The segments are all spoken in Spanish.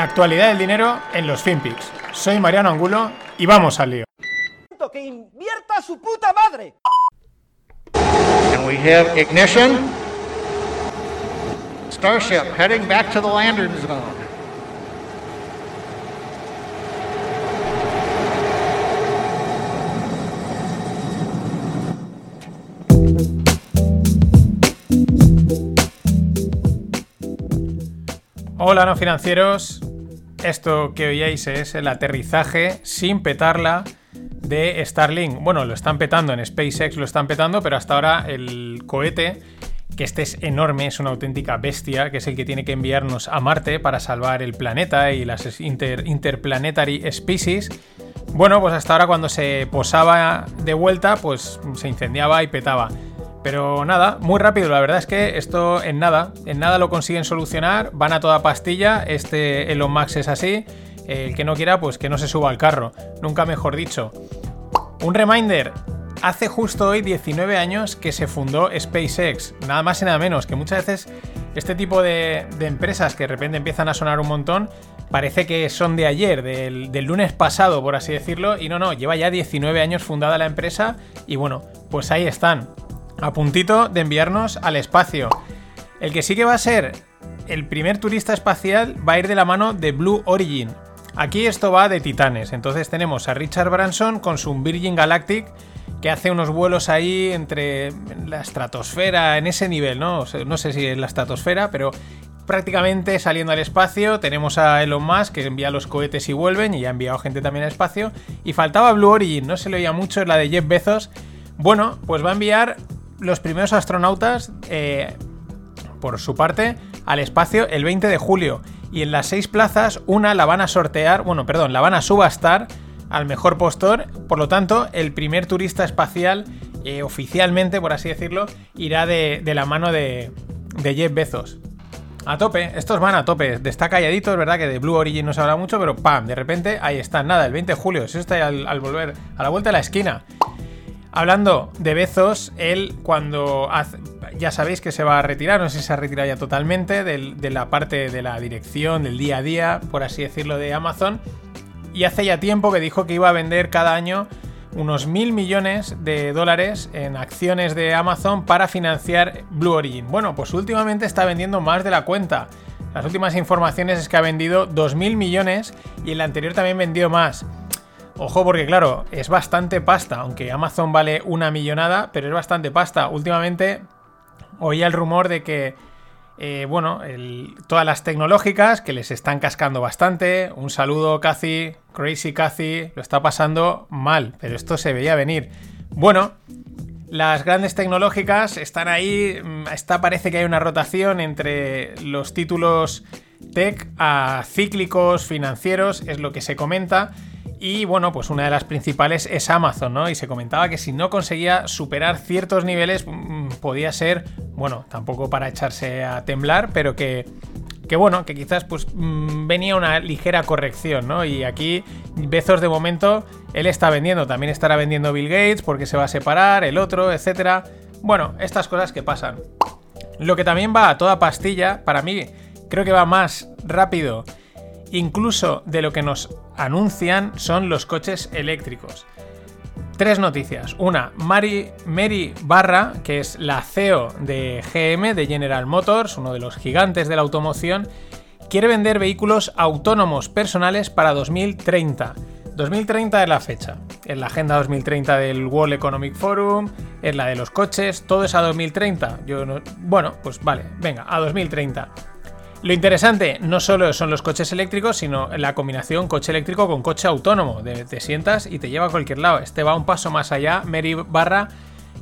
La actualidad del dinero en los FinPix. Soy Mariano Angulo y vamos al lío. Que invierta su puta madre. And we have ignition. Starship heading back to the landing zone. Hola no financieros, esto que oíais es el aterrizaje sin petarla de Starlink. Bueno, lo están petando en SpaceX, lo están petando, pero hasta ahora el cohete, que este es enorme, es una auténtica bestia, que es el que tiene que enviarnos a Marte para salvar el planeta y las interplanetary species. Bueno, pues hasta ahora cuando se posaba de vuelta, pues se incendiaba y petaba. Pero nada, muy rápido, la verdad es que esto en nada, en nada lo consiguen solucionar, van a toda pastilla, este Elon Musk es así, el que no quiera pues que no se suba al carro, nunca mejor dicho. Un reminder, hace justo hoy 19 años que se fundó SpaceX, nada más y nada menos, que muchas veces este tipo de, empresas que de repente empiezan a sonar un montón, parece que son de ayer, del, del, lunes pasado, por así decirlo, y no, no, lleva ya 19 años fundada la empresa y bueno, pues ahí están a puntito de enviarnos al espacio. El que sí que va a ser el primer turista espacial va a ir de la mano de Blue Origin. Aquí esto va de titanes, entonces tenemos a Richard Branson con su Virgin Galactic que hace unos vuelos ahí entre la estratosfera, en ese nivel, ¿no? no sé si es la estratosfera, pero prácticamente saliendo al espacio. Tenemos a Elon Musk que envía los cohetes y vuelven, y ha enviado gente también al espacio. Y faltaba Blue Origin, no se le oía mucho, la de Jeff Bezos. Bueno, pues va a enviar los primeros astronautas, eh, por su parte, al espacio el 20 de julio. Y en las seis plazas, una la van a sortear, bueno, perdón, la van a subastar al mejor postor. Por lo tanto, el primer turista espacial, eh, oficialmente, por así decirlo, irá de, la mano de, Jeff Bezos. A tope, estos van a tope. Está calladito, es verdad que de Blue Origin no se habla mucho, pero ¡pam! De repente ahí están. Nada, el 20 de julio. Eso está al, al volver a la vuelta de la esquina. Hablando de Bezos, él cuando ya sabéis que se va a retirar, no sé si se ha retirado ya totalmente de la parte de la dirección, del día a día, por así decirlo, de Amazon. Y hace ya tiempo que dijo que iba a vender cada año unos mil millones de dólares en acciones de Amazon para financiar Blue Origin. Bueno, pues últimamente está vendiendo más de la cuenta. Las últimas informaciones es que ha vendido 2.000 millones y el anterior también vendió más. Ojo porque claro, es bastante pasta, aunque Amazon vale una millonada, pero es bastante pasta. Últimamente oía el rumor de que, eh, bueno, todas las tecnológicas que les están cascando bastante. Un saludo, Cathy, Crazy Cathy, lo está pasando mal, pero esto se veía venir. Bueno, las grandes tecnológicas están ahí, mm, está, parece que hay una rotación entre los títulos tech a cíclicos financieros, es lo que se comenta. Y bueno, pues una de las principales es Amazon, ¿no? Y se comentaba que si no conseguía superar ciertos niveles, mm, podía ser, bueno, tampoco para echarse a temblar, pero que, que bueno, que quizás pues mm, venía una ligera corrección, ¿no? Y aquí Bezos de momento, él está vendiendo, también estará vendiendo Bill Gates porque se va a separar, el otro, etcétera. Bueno, estas cosas que pasan. Lo que también va a toda pastilla, para mí, creo que va más rápido incluso de lo que nos anuncian son los coches eléctricos. Tres noticias. Una, Mary, Barra, que es la CEO de GM, de General Motors, uno de los gigantes de la automoción, quiere vender vehículos autónomos personales para 2030. 2030 es la fecha. Es la agenda 2030 del World Economic Forum, es la de los coches, todo es a 2030. Yo bueno, pues vale, venga, a 2030. Lo interesante no solo son los coches eléctricos, sino la combinación coche eléctrico con coche autónomo. te sientas y te lleva a cualquier lado. Este va un paso más allá. Mary Barra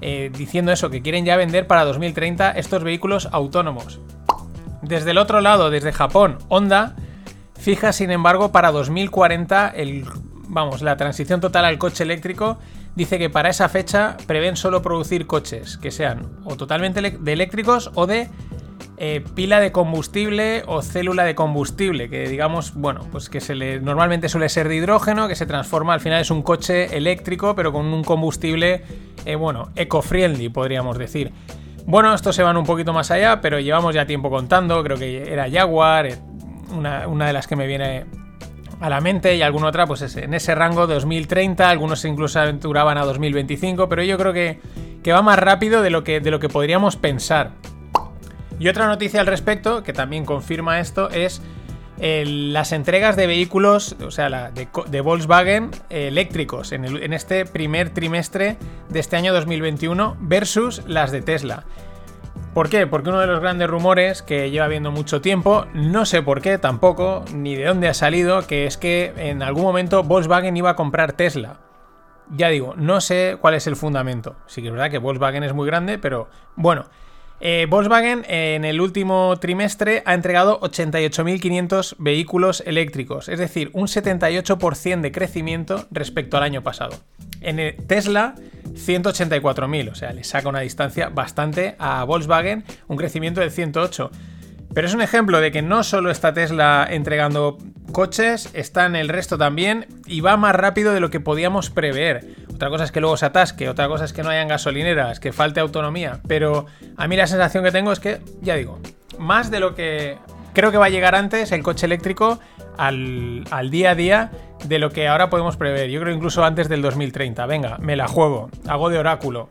eh, diciendo eso, que quieren ya vender para 2030 estos vehículos autónomos. Desde el otro lado, desde Japón, Honda fija sin embargo para 2040 el, vamos, la transición total al coche eléctrico. Dice que para esa fecha prevén solo producir coches que sean o totalmente de eléctricos o de eh, pila de combustible o célula de combustible, que digamos, bueno, pues que se le, normalmente suele ser de hidrógeno, que se transforma, al final es un coche eléctrico, pero con un combustible, eh, bueno, eco-friendly, podríamos decir. Bueno, estos se van un poquito más allá, pero llevamos ya tiempo contando, creo que era Jaguar, eh, una, una de las que me viene a la mente y alguna otra, pues en ese rango 2030, algunos incluso aventuraban a 2025, pero yo creo que, que va más rápido de lo que, de lo que podríamos pensar. Y otra noticia al respecto, que también confirma esto, es las entregas de vehículos, o sea, de, Volkswagen eléctricos en, en, este primer trimestre de este año 2021 versus las de Tesla. ¿Por qué? Porque uno de los grandes rumores que lleva viendo mucho tiempo, no sé por qué tampoco, ni de dónde ha salido, que es que en algún momento Volkswagen iba a comprar Tesla. Ya digo, no sé cuál es el fundamento. Sí que es verdad que Volkswagen es muy grande, pero bueno. Eh, Volkswagen en el último trimestre ha entregado 88.500 vehículos eléctricos, es decir, un 78% de crecimiento respecto al año pasado. En Tesla, 184.000, o sea, le saca una distancia bastante a Volkswagen, un crecimiento del 108%. Pero es un ejemplo de que no solo está Tesla entregando coches, está en el resto también y va más rápido de lo que podíamos prever. Otra cosa es que luego se atasque, otra cosa es que no hayan gasolineras, que falte autonomía. Pero a mí la sensación que tengo es que, ya digo, más de lo que creo que va a llegar antes el coche eléctrico al, al, día a día de lo que ahora podemos prever. Yo creo incluso antes del 2030. Venga, me la juego, hago de oráculo.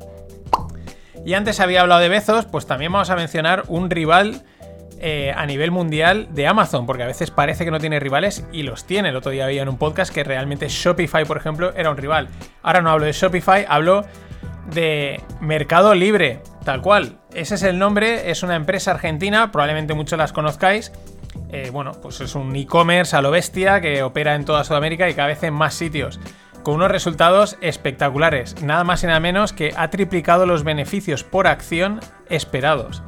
Y antes había hablado de Bezos, pues también vamos a mencionar un rival eh, a nivel mundial de Amazon, porque a veces parece que no tiene rivales y los tiene. El otro día había en un podcast que realmente Shopify, por ejemplo, era un rival. Ahora no hablo de Shopify, hablo de Mercado Libre, tal cual. Ese es el nombre, es una empresa argentina, probablemente muchos las conozcáis. Eh, bueno, pues es un e-commerce a lo bestia que opera en toda Sudamérica y cada vez en más sitios con unos resultados espectaculares, nada más y nada menos que ha triplicado los beneficios por acción esperados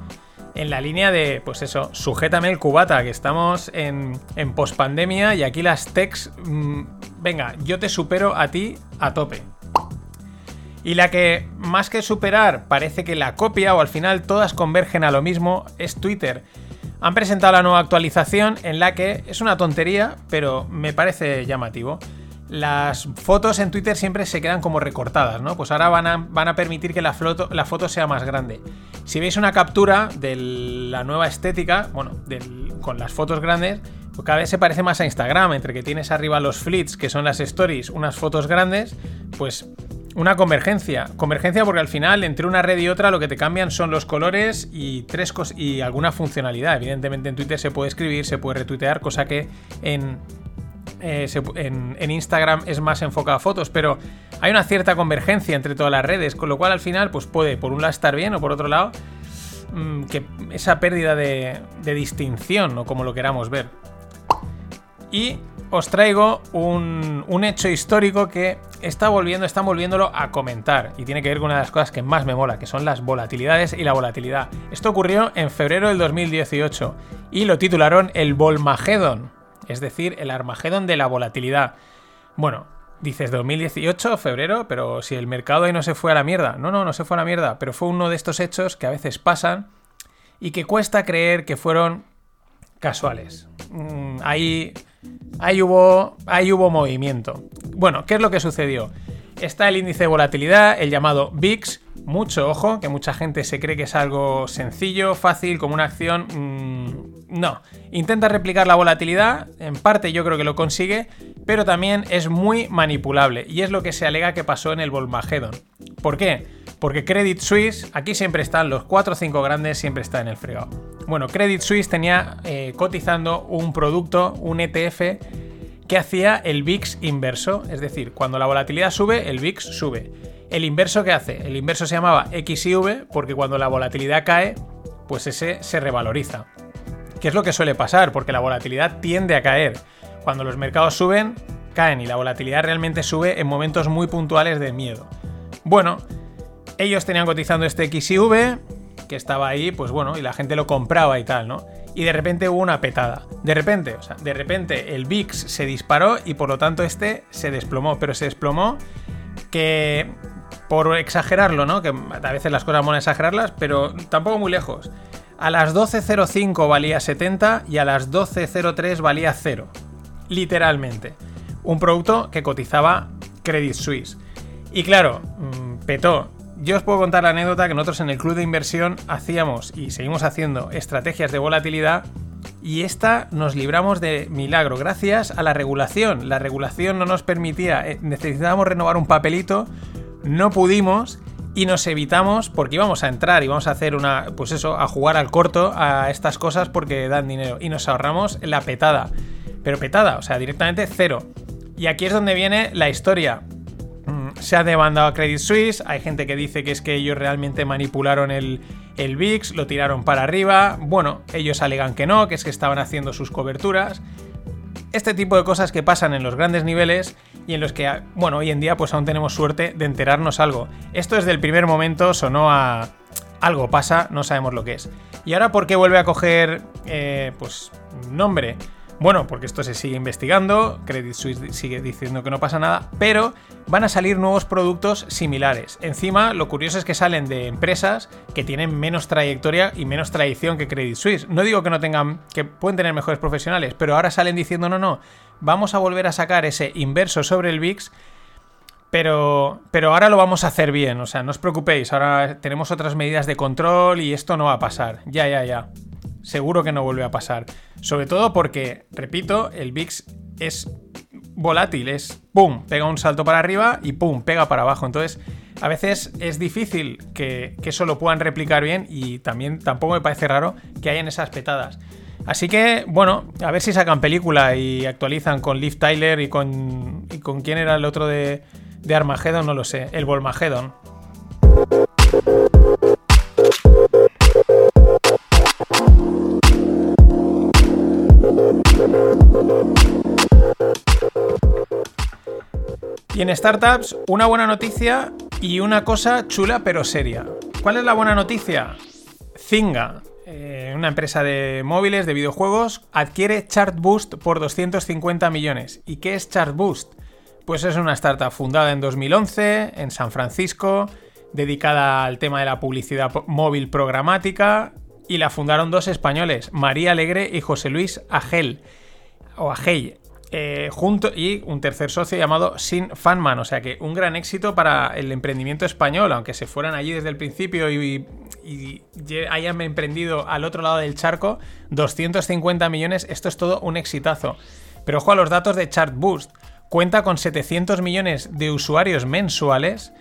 en la línea de, pues eso, sujétame el cubata, que estamos en, en pospandemia y aquí las techs, mm, venga, yo te supero a ti a tope. Y la que más que superar parece que la copia o al final todas convergen a lo mismo es Twitter. Han presentado la nueva actualización en la que es una tontería, pero me parece llamativo las fotos en Twitter siempre se quedan como recortadas, ¿no? Pues ahora van a, van a permitir que la foto, la foto, sea más grande. Si veis una captura de la nueva estética, bueno, con las fotos grandes, pues cada vez se parece más a Instagram, entre que tienes arriba los flits, que son las stories, unas fotos grandes, pues una convergencia. Convergencia porque al final, entre una red y otra, lo que te cambian son los colores y tres y alguna funcionalidad. Evidentemente en Twitter se puede escribir, se puede retuitear, cosa que en eh, en, Instagram es más enfocado a fotos, pero hay una cierta convergencia entre todas las redes, con lo cual al final pues puede por un lado estar bien o por otro lado mm, que esa pérdida de, distinción o como lo queramos ver. Y os traigo un, un, hecho histórico que está volviendo, están volviéndolo a comentar y tiene que ver con una de las cosas que más me mola, que son las volatilidades y la volatilidad. Esto ocurrió en febrero del 2018 y lo titularon el Volmagedon es decir, el Armagedón de la volatilidad. Bueno, dices 2018, febrero, pero si el mercado ahí no se fue a la mierda. No, no, no se fue a la mierda, pero fue uno de estos hechos que a veces pasan y que cuesta creer que fueron casuales. Mm, ahí, ahí, hubo, ahí hubo movimiento. Bueno, ¿qué es lo que sucedió? Está el índice de volatilidad, el llamado VIX. Mucho ojo, que mucha gente se cree que es algo sencillo, fácil, como una acción. Mm, no. Intenta replicar la volatilidad, en parte yo creo que lo consigue, pero también es muy manipulable. Y es lo que se alega que pasó en el Volmagedon. ¿Por qué? Porque Credit Suisse, aquí siempre están los 4 o 5 grandes, siempre está en el fregado. Bueno, Credit Suisse tenía eh, cotizando un producto, un ETF que hacía el VIX inverso, es decir, cuando la volatilidad sube, el VIX sube. El inverso ¿qué hace? El inverso se llamaba XIV porque cuando la volatilidad cae, pues ese se revaloriza. ¿Qué es lo que suele pasar? Porque la volatilidad tiende a caer. Cuando los mercados suben, caen y la volatilidad realmente sube en momentos muy puntuales de miedo. Bueno, ellos tenían cotizando este XIV, que estaba ahí, pues bueno, y la gente lo compraba y tal, ¿no? y de repente hubo una petada. De repente, o sea, de repente el VIX se disparó y por lo tanto este se desplomó, pero se desplomó que por exagerarlo, ¿no? Que a veces las cosas mola exagerarlas, pero tampoco muy lejos. A las 12.05 valía 70 y a las 12.03 valía 0. Literalmente. Un producto que cotizaba Credit Suisse. Y claro, mm, petó yo os puedo contar la anécdota que nosotros en el club de inversión hacíamos y seguimos haciendo estrategias de volatilidad Y esta nos libramos de milagro gracias a la regulación. La regulación no nos permitía, eh, necesitábamos renovar un papelito, no pudimos y nos evitamos porque íbamos a entrar y vamos a hacer una, pues eso, a jugar al corto a estas cosas porque dan dinero y nos ahorramos la petada. Pero petada, o sea, directamente cero. Y aquí es donde viene la historia. Mm, se ha demandado a Credit Suisse, hay gente que dice que es que ellos realmente manipularon el, el VIX, lo tiraron para arriba. Bueno, ellos alegan que no, que es que estaban haciendo sus coberturas. Este tipo de cosas que pasan en los grandes niveles y en los que, bueno, hoy en día pues aún tenemos suerte de enterarnos algo. Esto desde el primer momento sonó a algo pasa, no sabemos lo que es. Y ahora, ¿por qué vuelve a coger, eh, pues, nombre? Bueno, porque esto se sigue investigando, Credit Suisse sigue diciendo que no pasa nada, pero van a salir nuevos productos similares. Encima, lo curioso es que salen de empresas que tienen menos trayectoria y menos tradición que Credit Suisse. No digo que no tengan, que pueden tener mejores profesionales, pero ahora salen diciendo no, no, vamos a volver a sacar ese inverso sobre el VIX. Pero, pero ahora lo vamos a hacer bien, o sea, no os preocupéis, ahora tenemos otras medidas de control y esto no va a pasar. Ya, ya, ya seguro que no vuelve a pasar. Sobre todo porque, repito, el VIX es volátil, es pum, pega un salto para arriba y pum, pega para abajo. Entonces, a veces es difícil que, eso lo puedan replicar bien y también tampoco me parece raro que hayan esas petadas. Así que, bueno, a ver si sacan película y actualizan con Liv Tyler y con, y con quién era el otro de, de Armageddon, no lo sé, el Volmageddon. En startups, una buena noticia y una cosa chula pero seria. ¿Cuál es la buena noticia? Zinga, eh, una empresa de móviles, de videojuegos, adquiere Chartboost por 250 millones. ¿Y qué es Chartboost? Pues es una startup fundada en 2011 en San Francisco, dedicada al tema de la publicidad móvil programática, y la fundaron dos españoles, María Alegre y José Luis Agel, o Agel. Eh, junto y un tercer socio llamado Sin Fanman. O sea que un gran éxito para el emprendimiento español, aunque se fueran allí desde el principio y, hayan emprendido al otro lado del charco, 250 millones, esto es todo un exitazo. Pero ojo a los datos de Chartboost. Cuenta con 700 millones de usuarios mensuales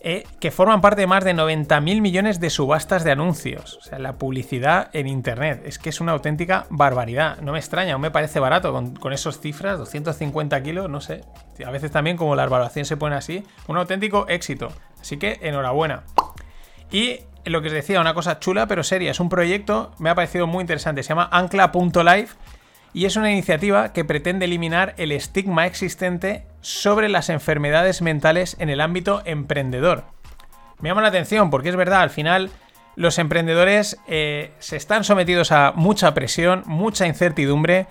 eh, que forman parte de más de 90.000 millones de subastas de anuncios. O sea, la publicidad en Internet. Es que es una auténtica barbaridad. No me extraña, me parece barato con, con esas cifras, 250 kilos, no sé. A veces también como la evaluación se pone así, un auténtico éxito. Así que enhorabuena. Y lo que os decía, una cosa chula pero seria, es un proyecto, me ha parecido muy interesante, se llama ancla.life y es una iniciativa que pretende eliminar el estigma existente sobre las enfermedades mentales en el ámbito emprendedor. Me llama la atención porque es verdad, al final los emprendedores eh, se están sometidos a mucha presión, mucha incertidumbre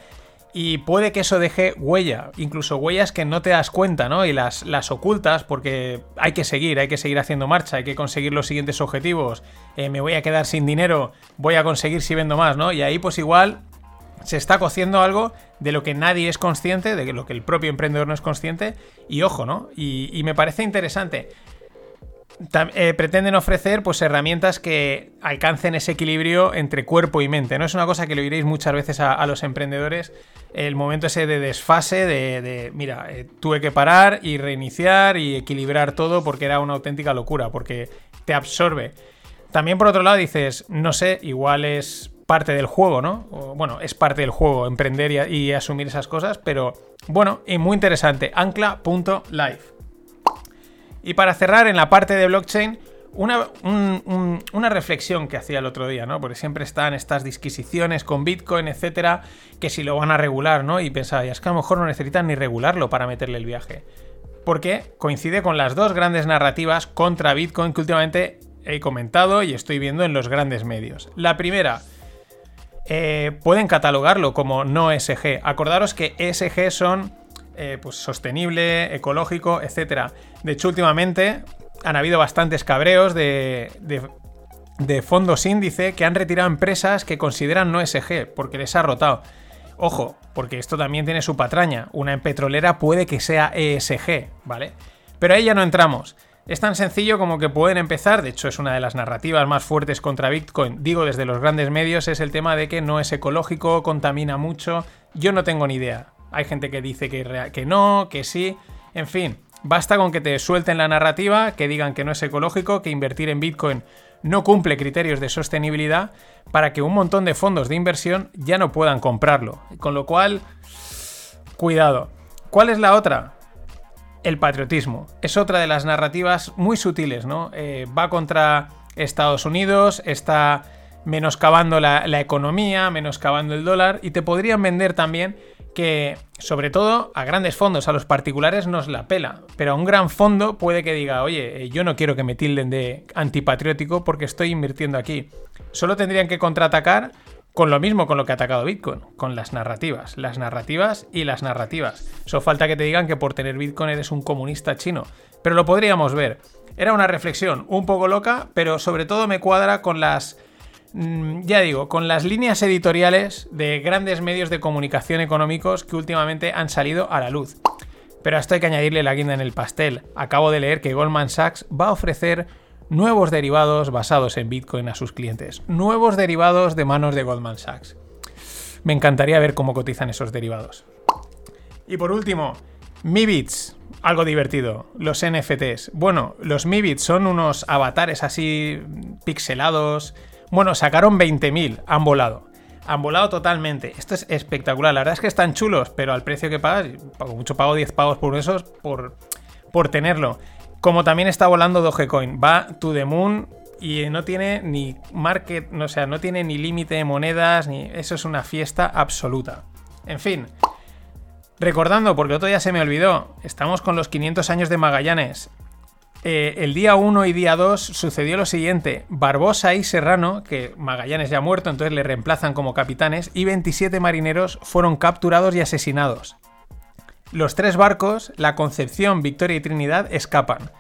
y puede que eso deje huella, incluso huellas que no te das cuenta, ¿no? Y las, las ocultas porque hay que seguir, hay que seguir haciendo marcha, hay que conseguir los siguientes objetivos, eh, me voy a quedar sin dinero, voy a conseguir si vendo más, ¿no? Y ahí pues igual se está cociendo algo de lo que nadie es consciente, de lo que el propio emprendedor no es consciente, y ojo, ¿no? Y, me parece interesante. Eh, pretenden ofrecer pues herramientas que alcancen ese equilibrio entre cuerpo y mente. No es una cosa que le oiréis muchas veces a, los emprendedores, el momento ese de desfase, de, mira, eh, tuve que parar y reiniciar y equilibrar todo porque era una auténtica locura, porque te absorbe. También por otro lado dices, no sé, igual es parte del juego, ¿no? bueno, es parte del juego emprender y, asumir esas cosas, pero bueno, y muy interesante, ancla.live. Y para cerrar en la parte de blockchain, una, una, reflexión que hacía el otro día, ¿no? Porque siempre están estas disquisiciones con Bitcoin, etcétera, que si lo van a regular, ¿no? Y pensaba, es que a lo mejor no necesitan ni regularlo para meterle el viaje. Porque coincide con las dos grandes narrativas contra Bitcoin que últimamente he comentado y estoy viendo en los grandes medios. La primera, eh, pueden catalogarlo como no ESG. Acordaros que ESG son eh, pues sostenible, ecológico, etc. De hecho, últimamente han habido bastantes cabreos de, de, fondos índice que han retirado empresas que consideran no ESG porque les ha rotado. Ojo, porque esto también tiene su patraña. Una petrolera puede que sea ESG, ¿vale? Pero ahí ya no entramos. Es tan sencillo como que pueden empezar, de hecho es una de las narrativas más fuertes contra Bitcoin, digo desde los grandes medios, es el tema de que no es ecológico, contamina mucho. Yo no tengo ni idea. Hay gente que dice que, que no, que sí, en fin. Basta con que te suelten la narrativa, que digan que no es ecológico, que invertir en Bitcoin no cumple criterios de sostenibilidad, para que un montón de fondos de inversión ya no puedan comprarlo. Con lo cual, cuidado. ¿Cuál es la otra? El patriotismo. Es otra de las narrativas muy sutiles, ¿no? Eh, va contra Estados Unidos, está menoscabando la, la, economía, menoscabando el dólar, y te podrían vender también que, sobre todo, a grandes fondos, a los particulares nos la pela, pero a un gran fondo puede que diga, oye, eh, yo no quiero que me tilden de antipatriótico porque estoy invirtiendo aquí. Solo tendrían que contraatacar con lo mismo con lo que ha atacado Bitcoin, con las narrativas, las narrativas y las narrativas. Solo falta que te digan que por tener Bitcoin eres un comunista chino, pero lo podríamos ver. Era una reflexión un poco loca, pero sobre todo me cuadra con las mm, ya digo, con las líneas editoriales de grandes medios de comunicación económicos que últimamente han salido a la luz. Pero a esto hay que añadirle la guinda en el pastel. Acabo de leer que Goldman Sachs va a ofrecer nuevos derivados basados en Bitcoin a sus clientes. Nuevos derivados de manos de Goldman Sachs. Me encantaría ver cómo cotizan esos derivados. Y por último, MiBits. Algo divertido. Los NFTs. Bueno, los MiBits son unos avatares así pixelados. Bueno, sacaron 20.000. Han volado. Han volado totalmente. Esto es espectacular. La verdad es que están chulos, pero al precio que pagas, mucho pago 10 pagos por esos por, por tenerlo. Como también está volando Dogecoin, va to the moon y no tiene ni market, o sea, no tiene ni límite de monedas, ni eso es una fiesta absoluta. En fin, recordando, porque otro día se me olvidó, estamos con los 500 años de Magallanes. Eh, el día 1 y día 2 sucedió lo siguiente, Barbosa y Serrano, que Magallanes ya ha muerto, entonces le reemplazan como capitanes, y 27 marineros fueron capturados y asesinados. Los tres barcos, la Concepción, Victoria y Trinidad, escapan.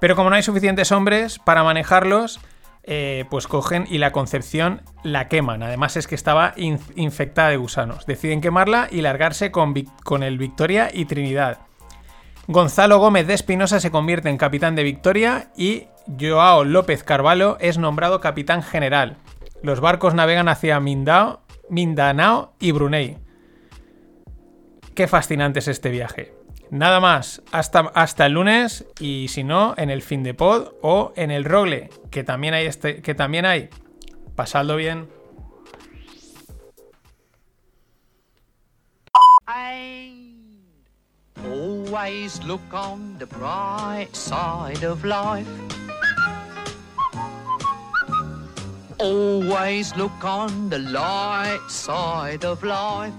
Pero como no hay suficientes hombres para manejarlos, eh, pues cogen y la Concepción la queman. Además es que estaba infectada de gusanos. Deciden quemarla y largarse con, el Victoria y Trinidad. Gonzalo Gómez de Espinosa se convierte en capitán de Victoria y Joao López Carvalho es nombrado capitán general. Los barcos navegan hacia Mindao, Mindanao y Brunei. Qué fascinante es este viaje. Nada más, hasta, hasta el lunes y si no, en el fin de pod o en el rogle, que también hay este, que también hay. Pasadlo bien. Always look on the bright side of life. Always look on the light side of life.